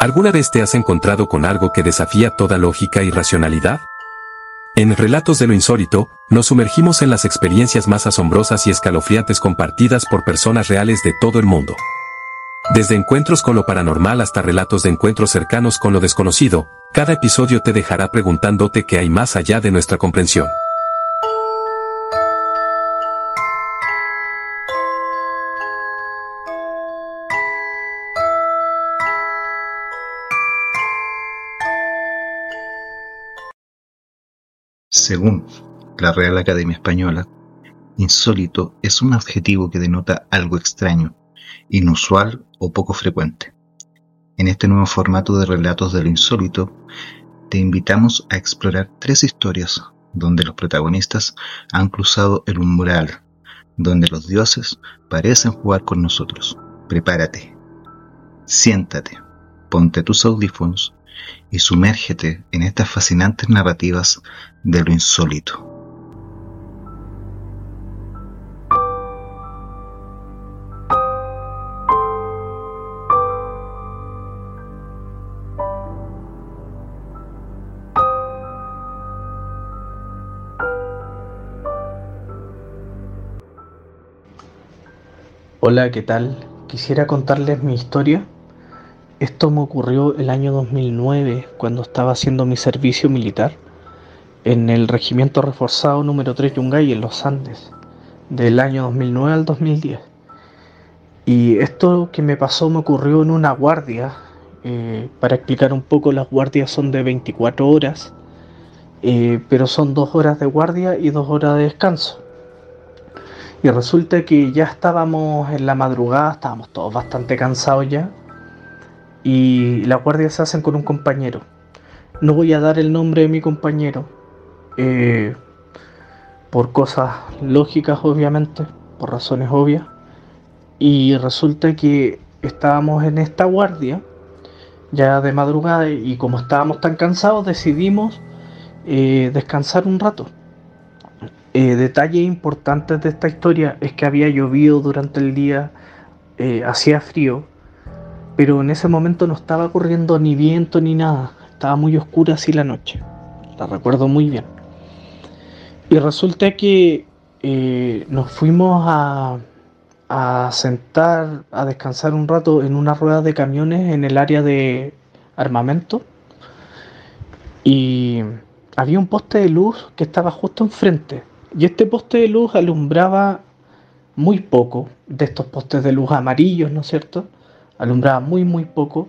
¿Alguna vez te has encontrado con algo que desafía toda lógica y racionalidad? En Relatos de lo Insólito, nos sumergimos en las experiencias más asombrosas y escalofriantes compartidas por personas reales de todo el mundo. Desde encuentros con lo paranormal hasta relatos de encuentros cercanos con lo desconocido, cada episodio te dejará preguntándote qué hay más allá de nuestra comprensión. Según la Real Academia Española, insólito es un adjetivo que denota algo extraño, inusual o poco frecuente. En este nuevo formato de relatos de lo insólito, te invitamos a explorar tres historias donde los protagonistas han cruzado el umbral, donde los dioses parecen jugar con nosotros. Prepárate, siéntate, ponte tus audífonos y sumérgete en estas fascinantes narrativas de lo insólito. Hola, ¿qué tal? Quisiera contarles mi historia esto me ocurrió el año 2009, cuando estaba haciendo mi servicio militar en el Regimiento Reforzado número 3 Yungay en los Andes, del año 2009 al 2010. Y esto que me pasó me ocurrió en una guardia. Eh, para explicar un poco, las guardias son de 24 horas, eh, pero son dos horas de guardia y dos horas de descanso. Y resulta que ya estábamos en la madrugada, estábamos todos bastante cansados ya y las guardias se hacen con un compañero. No voy a dar el nombre de mi compañero eh, por cosas lógicas, obviamente, por razones obvias. Y resulta que estábamos en esta guardia ya de madrugada y como estábamos tan cansados decidimos eh, descansar un rato. Eh, detalles importantes de esta historia es que había llovido durante el día, hacía frío pero en ese momento no estaba corriendo ni viento ni nada, estaba muy oscura así la noche, la recuerdo muy bien. Y resulta que eh, nos fuimos a, a sentar, a descansar un rato en una rueda de camiones en el área de armamento y había un poste de luz que estaba justo enfrente y este poste de luz alumbraba muy poco de estos postes de luz amarillos, ¿no es cierto? Alumbraba muy muy poco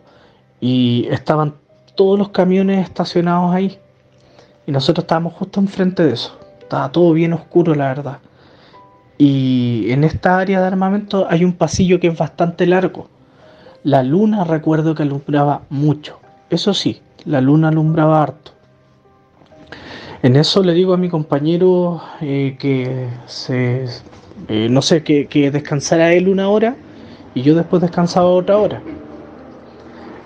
y estaban todos los camiones estacionados ahí y nosotros estábamos justo enfrente de eso. Estaba todo bien oscuro la verdad. Y en esta área de armamento hay un pasillo que es bastante largo. La luna recuerdo que alumbraba mucho. Eso sí, la luna alumbraba harto. En eso le digo a mi compañero eh, que se, eh, no sé, que, que descansara él una hora y yo después descansaba otra hora.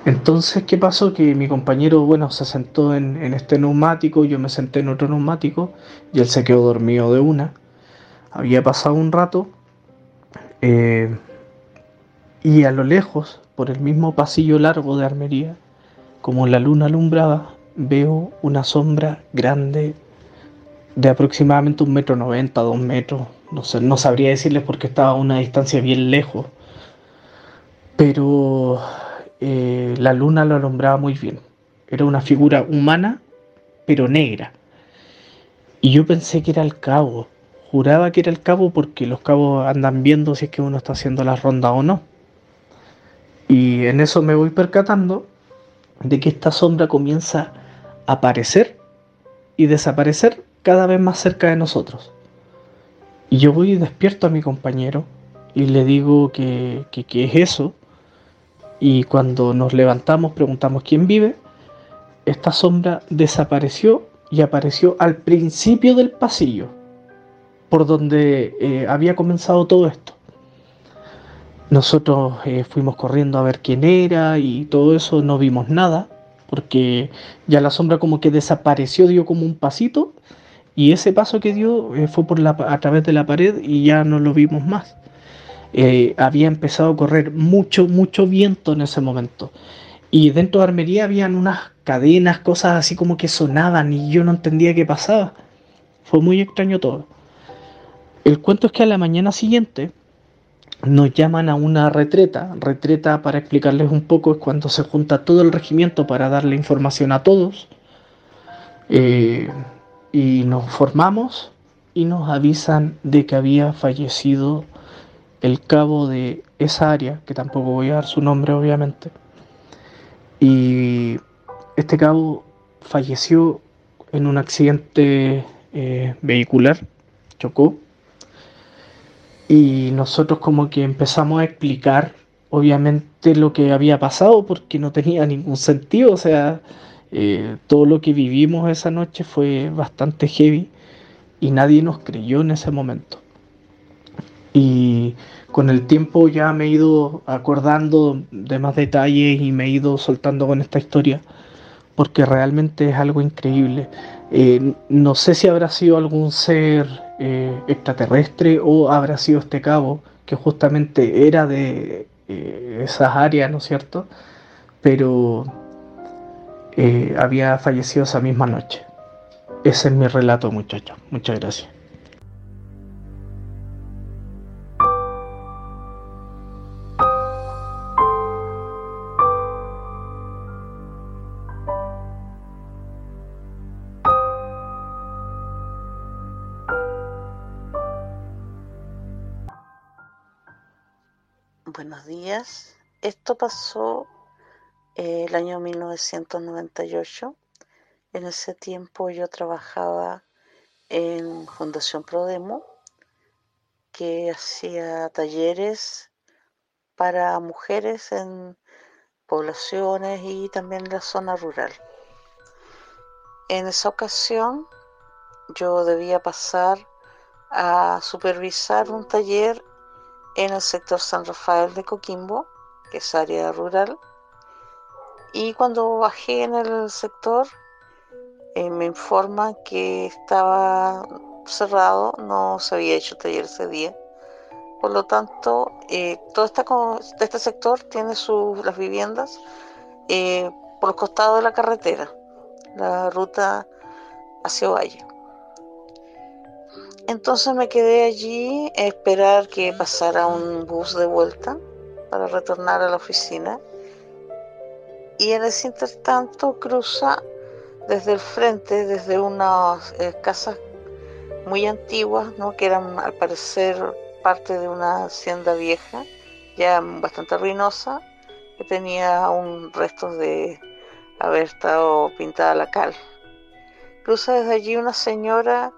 Entonces, ¿qué pasó? Que mi compañero, bueno, se sentó en, este neumático, yo me senté en otro neumático y él se quedó dormido de una. Había pasado un rato eh, y a lo lejos, por el mismo pasillo largo de armería, como la luna alumbraba, veo una sombra grande de aproximadamente un metro noventa, dos metros. No, sé, no sabría decirles porque estaba a una distancia bien lejos pero eh, la luna lo alumbraba muy bien. Era una figura humana, pero negra. Y yo pensé que era el cabo. Juraba que era el cabo porque los cabos andan viendo si es que uno está haciendo la ronda o no. Y en eso me voy percatando de que esta sombra comienza a aparecer y desaparecer cada vez más cerca de nosotros. Y yo voy y despierto a mi compañero y le digo que, que, que es eso y cuando nos levantamos preguntamos quién vive, esta sombra desapareció y apareció al principio del pasillo, por donde eh, había comenzado todo esto. Nosotros eh, fuimos corriendo a ver quién era y todo eso, no vimos nada, porque ya la sombra como que desapareció, dio como un pasito, y ese paso que dio eh, fue por la, a través de la pared y ya no lo vimos más. Eh, había empezado a correr mucho, mucho viento en ese momento. Y dentro de armería habían unas cadenas, cosas así como que sonaban y yo no entendía qué pasaba. Fue muy extraño todo. El cuento es que a la mañana siguiente nos llaman a una retreta. Retreta, para explicarles un poco, es cuando se junta todo el regimiento para darle información a todos. Eh, y nos formamos y nos avisan de que había fallecido el cabo de esa área, que tampoco voy a dar su nombre obviamente. Y este cabo falleció en un accidente eh, vehicular, chocó. Y nosotros como que empezamos a explicar obviamente lo que había pasado porque no tenía ningún sentido, o sea, eh, todo lo que vivimos esa noche fue bastante heavy y nadie nos creyó en ese momento. Y con el tiempo ya me he ido acordando de más detalles y me he ido soltando con esta historia porque realmente es algo increíble. Eh, no sé si habrá sido algún ser eh, extraterrestre o habrá sido este cabo que justamente era de esas áreas, ¿no es cierto? Pero eh, había fallecido esa misma noche. Ese es mi relato, muchachos. Muchas gracias. Esto pasó el año 1998. En ese tiempo yo trabajaba en Fundación Prodemo, que hacía talleres para mujeres en poblaciones y también en la zona rural. En esa ocasión yo debía pasar a supervisar un taller en el sector San Rafael de Coquimbo, es área rural, y cuando bajé en el sector, eh, me informan que estaba cerrado, no se había hecho taller ese día. Por lo tanto, eh, todo este sector tiene sus, las viviendas eh, por los costados de la carretera, la ruta hacia Valle. Entonces me quedé allí a esperar que pasara un bus de vuelta para retornar a la oficina y en ese intertanto cruza desde el frente, desde unas eh, casas muy antiguas, ¿no? que eran al parecer parte de una hacienda vieja, ya bastante ruinosa, que tenía un resto de haber estado pintada la cal. Cruza desde allí una señora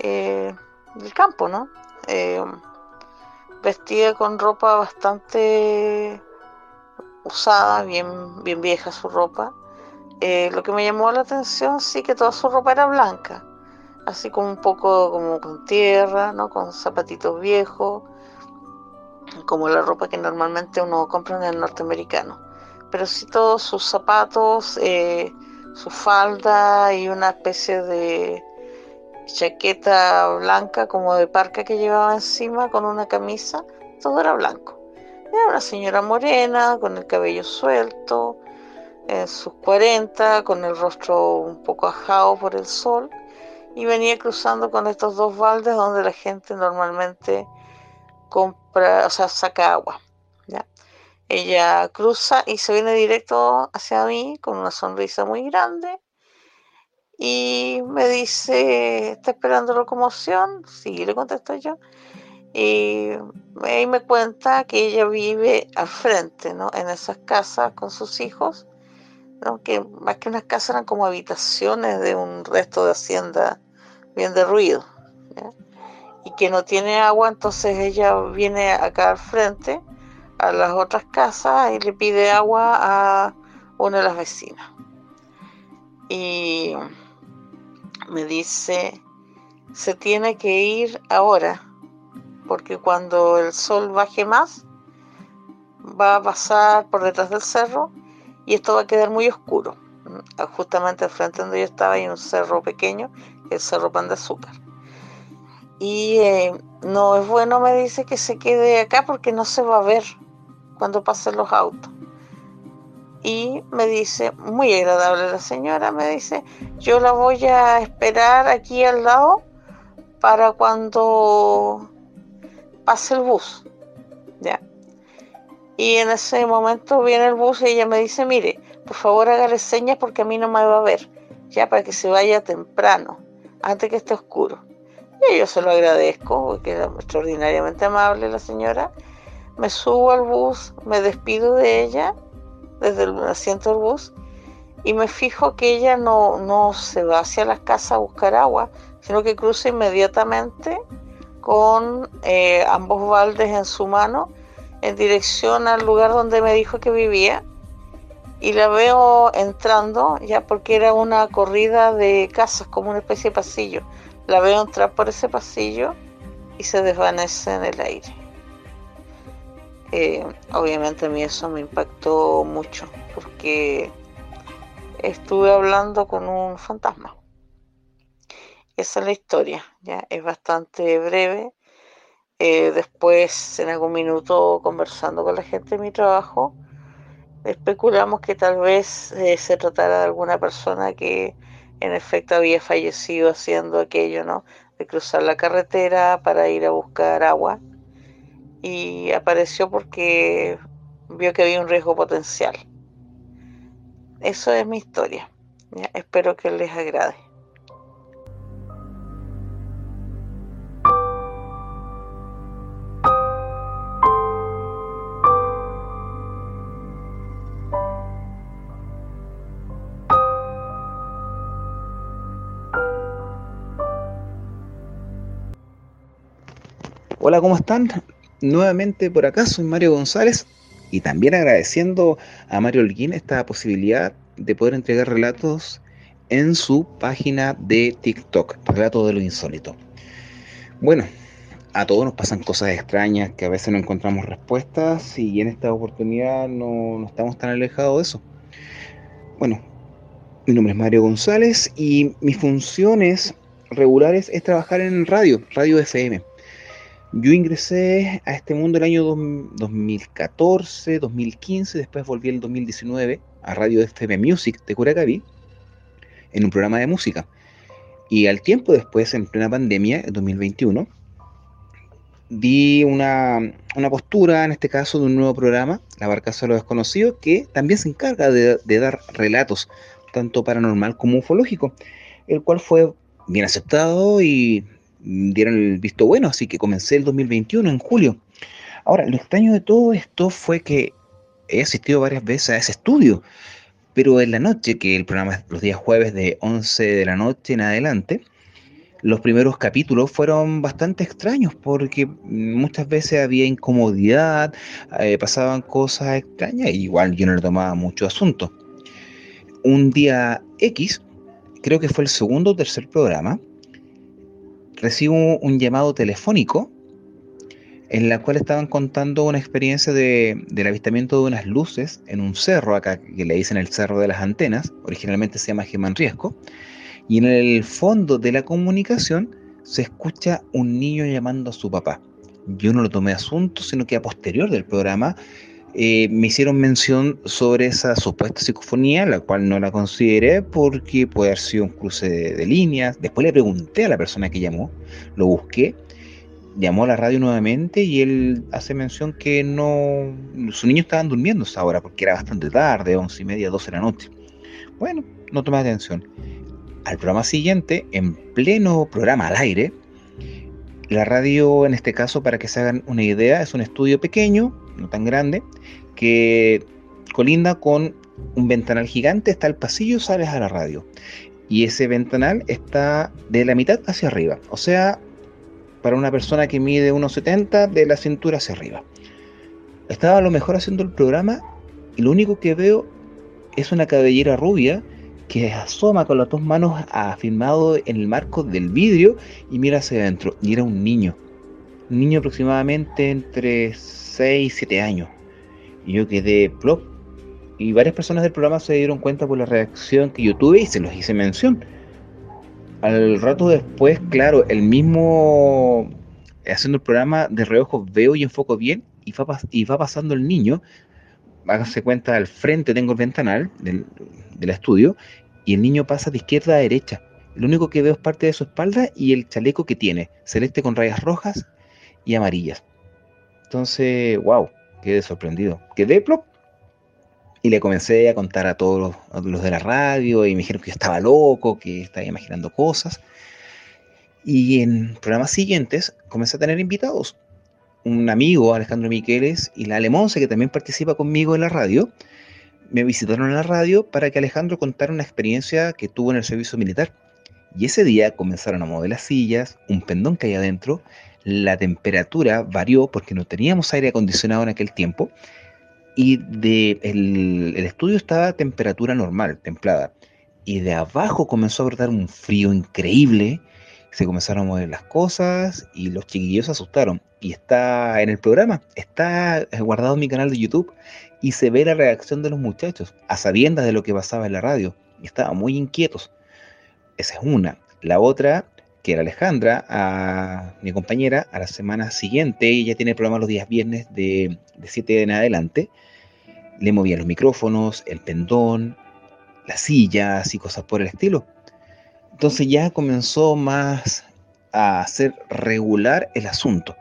eh, del campo, ¿no? Eh, vestida con ropa bastante usada, bien, bien vieja su ropa. Eh, lo que me llamó la atención sí que toda su ropa era blanca, así como un poco como con tierra, ¿no? con zapatitos viejos, como la ropa que normalmente uno compra en el norteamericano. Pero sí todos sus zapatos, eh, su falda y una especie de chaqueta blanca como de parca que llevaba encima con una camisa, todo era blanco. Era una señora morena, con el cabello suelto, en sus 40, con el rostro un poco ajado por el sol, y venía cruzando con estos dos baldes donde la gente normalmente compra, o sea, saca agua. ¿ya? Ella cruza y se viene directo hacia mí con una sonrisa muy grande y me dice, ¿está esperando locomoción? Sí, le contesto yo y ahí me cuenta que ella vive al frente, ¿no? En esas casas con sus hijos, ¿no? Que más que unas casas eran como habitaciones de un resto de hacienda bien derruido, Y que no tiene agua, entonces ella viene acá al frente a las otras casas y le pide agua a una de las vecinas. Y me dice, se tiene que ir ahora porque cuando el sol baje más, va a pasar por detrás del cerro y esto va a quedar muy oscuro. Mm, justamente al frente donde yo estaba hay un cerro pequeño, el Cerro Pan de Azúcar. Y eh, no es bueno, me dice, que se quede acá porque no se va a ver cuando pasen los autos. Y me dice, muy agradable la señora, me dice, yo la voy a esperar aquí al lado para cuando pase el bus. ¿Ya? Y en ese momento viene el bus y ella me dice, mire, por favor hágale señas porque a mí no me va a ver, ya para que se vaya temprano, antes que esté oscuro. Y yo se lo agradezco, porque era extraordinariamente amable la señora. Me subo al bus, me despido de ella desde el asiento del bus y me fijo que ella no, no se va hacia la casa a buscar agua, sino que cruza inmediatamente con eh, ambos baldes en su mano en dirección al lugar donde me dijo que vivía y la veo entrando ya porque era una corrida de casas como una especie de pasillo. La veo entrar por ese pasillo y se desvanece en el aire eh, obviamente a mí eso me impactó mucho porque estuve hablando con un fantasma. Esa es la historia, ya es bastante breve. Eh, después, en algún minuto, conversando con la gente de mi trabajo, especulamos que tal vez eh, se tratara de alguna persona que en efecto había fallecido haciendo aquello, ¿no? De cruzar la carretera para ir a buscar agua y apareció porque vio que había un riesgo potencial. Eso es mi historia. Espero que les agrade. Hola, ¿cómo están? Nuevamente por acá, soy Mario González y también agradeciendo a Mario Holguín esta posibilidad de poder entregar relatos en su página de TikTok, Relatos de lo Insólito. Bueno, a todos nos pasan cosas extrañas que a veces no encontramos respuestas y en esta oportunidad no, no estamos tan alejados de eso. Bueno, mi nombre es Mario González y mis funciones regulares es trabajar en radio, radio FM. Yo ingresé a este mundo el año 2014, 2015, después volví el 2019 a Radio FM Music de Curacaví en un programa de música. Y al tiempo después, en plena pandemia, en 2021, di una, postura, en este caso, de un nuevo programa, La Barcaza de los Desconocidos, que también se encarga de, de dar relatos, tanto paranormal como ufológico, el cual fue bien aceptado y dieron el visto bueno, así que comencé el 2021 en julio. Ahora, lo extraño de todo esto fue que he asistido varias veces a ese estudio, pero en la noche, que el programa es los días jueves de 11 de la noche en adelante, los primeros capítulos fueron bastante extraños porque muchas veces había incomodidad, eh, pasaban cosas extrañas, igual yo no le tomaba mucho asunto. Un día X, creo que fue el segundo o tercer programa, recibo un llamado telefónico en la cual estaban contando una experiencia de, del avistamiento de unas luces en un cerro acá, que le dicen el Cerro de las Antenas, originalmente se llama Germán Riesco, y en el fondo de la comunicación se escucha un niño llamando a su papá. Yo no lo tomé asunto, sino que a posterior del programa eh, me hicieron mención sobre esa supuesta psicofonía, la cual no la consideré porque puede haber sido un cruce de, líneas. Después le pregunté a la persona que llamó, lo busqué, llamó a la radio nuevamente y él hace mención que no, sus niños estaban durmiendo hasta ahora porque era bastante tarde, once y media, doce de la noche. Bueno, no tomé atención. Al programa siguiente, en pleno programa al aire, la radio, en este caso, para que se hagan una idea, es un estudio pequeño, no tan grande, que colinda con un ventanal gigante, está el pasillo, sales a la radio. Y ese ventanal está de la mitad hacia arriba. O sea, para una persona que mide 1,70 de la cintura hacia arriba. Estaba a lo mejor haciendo el programa y lo único que veo es una cabellera rubia que asoma con las dos manos afirmado en el marco del vidrio y mira hacia adentro. Y era un niño. Un niño aproximadamente entre 6 y 7 años. Y yo quedé plop. Y varias personas del programa se dieron cuenta por la reacción que yo tuve y se los hice mención. Al rato después, claro, el mismo haciendo el programa de reojo veo y enfoco bien y va, y va pasando el niño háganse cuenta, al frente tengo el ventanal del, del estudio y el niño pasa de izquierda a derecha. Lo único que veo es parte de su espalda y el chaleco que tiene, celeste con rayas rojas y amarillas. Entonces, wow, quedé sorprendido. Quedé plop. Y le comencé a contar a todos los, de la radio y me dijeron que yo estaba loco, que estaba imaginando cosas. Y en programas siguientes comencé a tener invitados. Un amigo, Alejandro Miqueles, y la Alemonce, que también participa conmigo en la radio, me visitaron en la radio para que Alejandro contara una experiencia que tuvo en el servicio militar. Y ese día comenzaron a mover las sillas, un pendón que hay adentro, la temperatura varió porque no teníamos aire acondicionado en aquel tiempo y de el, estudio estaba a temperatura normal, templada. Y de abajo comenzó a brotar un frío increíble, se comenzaron a mover las cosas y los chiquillos se asustaron. Y está en el programa, está guardado en mi canal de YouTube y se ve la reacción de los muchachos, a sabiendas de lo que pasaba en la radio. Estaban muy inquietos. Esa es una. La otra, que era Alejandra, a mi compañera, a la semana siguiente, ella tiene el programa los días viernes de, de 7 en adelante, le movía los micrófonos, el pendón, las sillas y cosas por el estilo. Entonces ya comenzó más a ser regular el asunto.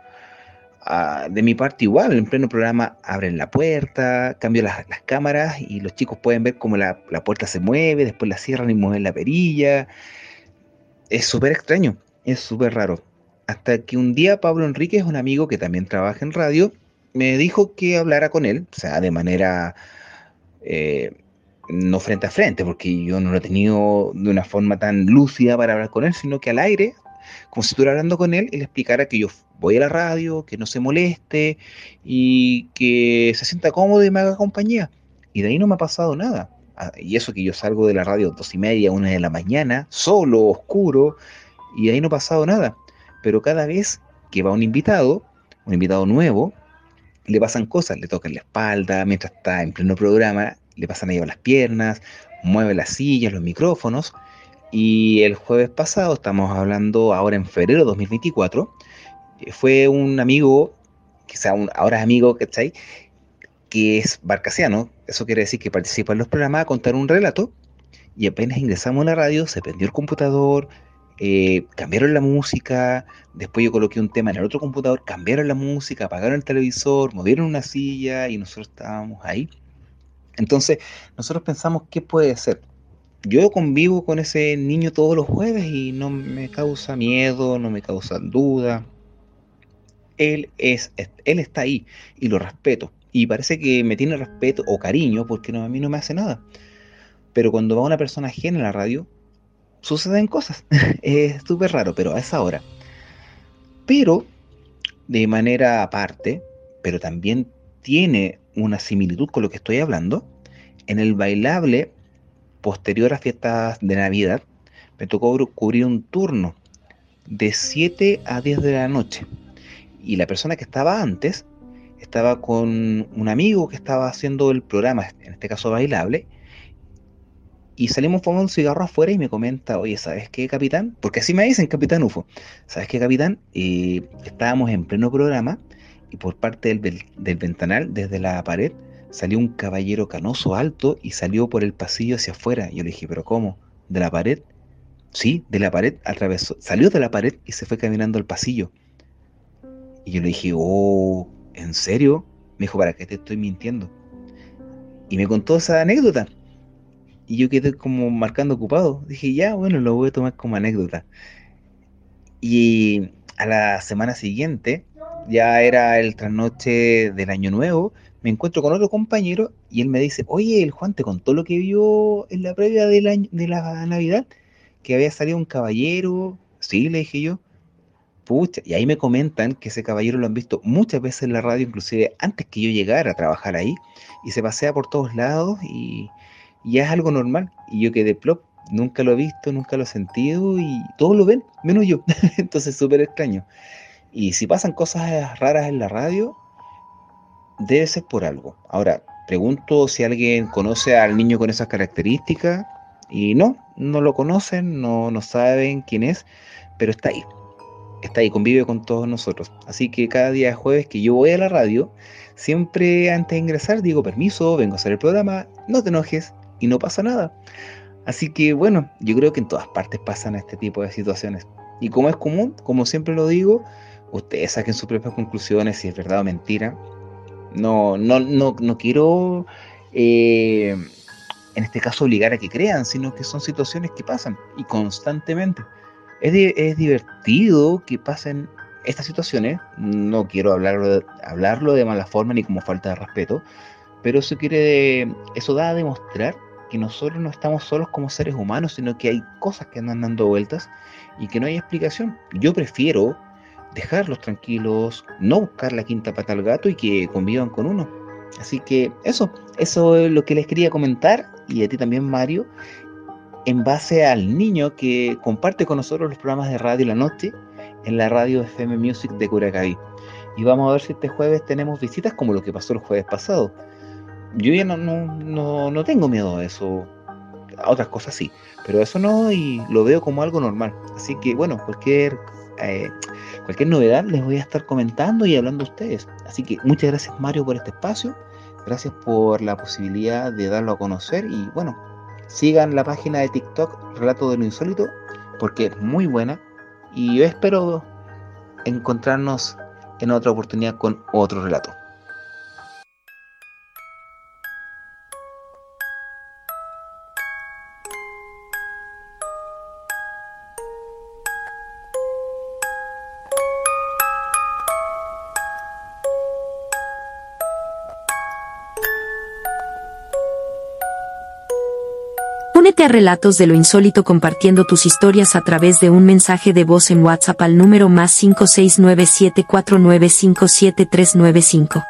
De mi parte igual, en pleno programa abren la puerta, cambio las, cámaras y los chicos pueden ver cómo la, puerta se mueve, después la cierran y mueven la perilla. Es súper extraño, es súper raro. Hasta que un día Pablo Enríquez, un amigo que también trabaja en radio, me dijo que hablara con él, o sea, de manera eh, no frente a frente, porque yo no lo he tenido de una forma tan lúcida para hablar con él, sino que al aire, como si estuviera hablando con él y le explicara que yo voy a la radio, que no se moleste y que se sienta cómodo y me haga compañía. Y de ahí no me ha pasado nada. Ah, y eso que yo salgo de la radio dos y media, una de la mañana, solo, oscuro, y de ahí no ha pasado nada. Pero cada vez que va un invitado, un invitado nuevo, le pasan cosas, le tocan la espalda mientras está en pleno programa, le pasan ahí a las piernas, mueve las sillas, los micrófonos. Y el jueves pasado, estamos hablando ahora en febrero de 2024, fue un amigo, quizá un, ahora es amigo, ¿cachai? Que es barcasiano, eso quiere decir que participa en los programas a contar un relato, y apenas ingresamos a la radio, se prendió el computador, eh, cambiaron la música, después yo coloqué un tema en el otro computador, cambiaron la música, apagaron el televisor, movieron una silla y nosotros estábamos ahí. Entonces, nosotros pensamos, ¿qué puede ser? Yo convivo con ese niño todos los jueves y no me causa miedo, no me causa duda, él, es, él está ahí y lo respeto. Y parece que me tiene respeto o cariño porque no, a mí no me hace nada. Pero cuando va una persona ajena a la radio, suceden cosas. es súper raro, pero a esa hora. Pero, de manera aparte, pero también tiene una similitud con lo que estoy hablando, en el bailable posterior a fiestas de Navidad, me tocó cubrir un turno de 7 a 10 de la noche y la persona que estaba antes estaba con un amigo que estaba haciendo el programa, en este caso bailable, y salimos fumando un cigarro afuera y me comenta, oye, ¿sabes qué, capitán? Porque así me dicen, capitán UFO. ¿Sabes qué, capitán? Eh, estábamos en pleno programa y por parte del, del, ventanal, desde la pared, salió un caballero canoso alto y salió por el pasillo hacia afuera. Yo le dije, ¿pero cómo? ¿De la pared? Sí, de la pared, atravesó, salió de la pared y se fue caminando al pasillo. Y yo le dije, oh, ¿en serio? Me dijo, ¿para qué te estoy mintiendo? Y me contó esa anécdota. Y yo quedé como marcando ocupado. Dije, ya, bueno, lo voy a tomar como anécdota. Y a la semana siguiente, ya era el trasnoche del año nuevo, me encuentro con otro compañero y él me dice, oye, el Juan te contó lo que vio en la previa de la Navidad, que había salido un caballero. Sí, le dije yo y ahí me comentan que ese caballero lo han visto muchas veces en la radio, inclusive antes que yo llegara a trabajar ahí, y se pasea por todos lados y, ya es algo normal. Y yo quedé plop, nunca lo he visto, nunca lo he sentido y todos lo ven, menos yo. Entonces súper extraño. Y si pasan cosas raras en la radio, debe ser por algo. Ahora, pregunto si alguien conoce al niño con esas características y no, no lo conocen, no, no saben quién es, pero está ahí está ahí, convive con todos nosotros. Así que cada día de jueves que yo voy a la radio, siempre antes de ingresar digo permiso, vengo a hacer el programa, no te enojes y no pasa nada. Así que bueno, yo creo que en todas partes pasan este tipo de situaciones. Y como es común, como siempre lo digo, ustedes saquen sus propias conclusiones si es verdad o mentira. No, no, no, no quiero eh, en este caso obligar a que crean, sino que son situaciones que pasan y constantemente. Es, es divertido que pasen estas situaciones, no quiero hablarlo de, hablarlo de mala forma ni como falta de respeto, pero eso quiere, eso da a demostrar que nosotros no estamos solos como seres humanos, sino que hay cosas que andan dando vueltas y que no hay explicación. Yo prefiero dejarlos tranquilos, no buscar la quinta pata al gato y que convivan con uno. Así que eso, eso es lo que les quería comentar y a ti también Mario, en base al niño que comparte con nosotros los programas de radio la noche en la radio FM Music de Curacaví. Y vamos a ver si este jueves tenemos visitas como lo que pasó el jueves pasado. Yo ya no, no, no, tengo miedo a eso, a otras cosas sí, pero eso no y lo veo como algo normal. Así que bueno, cualquier, eh, cualquier novedad les voy a estar comentando y hablando a ustedes. Así que muchas gracias Mario por este espacio, gracias por la posibilidad de darlo a conocer y bueno, sigan la página de TikTok Relato de lo Insólito porque es muy buena y yo espero encontrarnos en otra oportunidad con otro relato. Únete a Relatos de lo Insólito compartiendo tus historias a través de un mensaje de voz en WhatsApp al número más 56974957395.